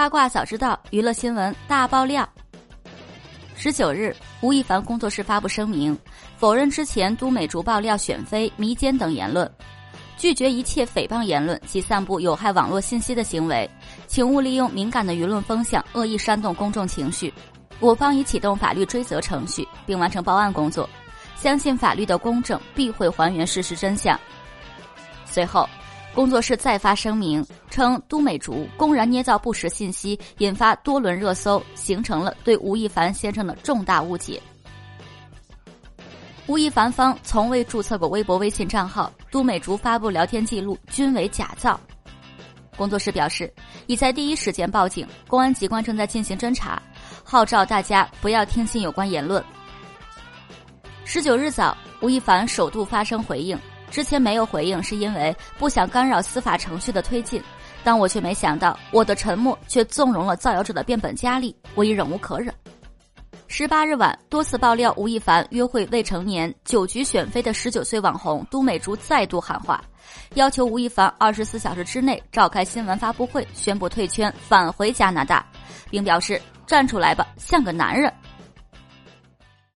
八卦早知道，娱乐新闻大爆料。十九日，吴亦凡工作室发布声明，否认之前都美竹爆料选妃迷奸等言论，拒绝一切诽谤言论及散布有害网络信息的行为，请勿利用敏感的舆论风向恶意煽动公众情绪。我方已启动法律追责程序，并完成报案工作，相信法律的公正必会还原事实真相。随后。工作室再发声明称，都美竹公然捏造不实信息，引发多轮热搜，形成了对吴亦凡先生的重大误解。吴亦凡方从未注册过微博、微信账号，都美竹发布聊天记录均为假造。工作室表示，已在第一时间报警，公安机关正在进行侦查，号召大家不要听信有关言论。十九日早，吴亦凡首度发声回应。之前没有回应，是因为不想干扰司法程序的推进，但我却没想到我的沉默却纵容了造谣者的变本加厉，我已忍无可忍。十八日晚，多次爆料吴亦凡约会未成年、酒局选妃的十九岁网红都美竹再度喊话，要求吴亦凡二十四小时之内召开新闻发布会，宣布退圈，返回加拿大，并表示站出来吧，像个男人。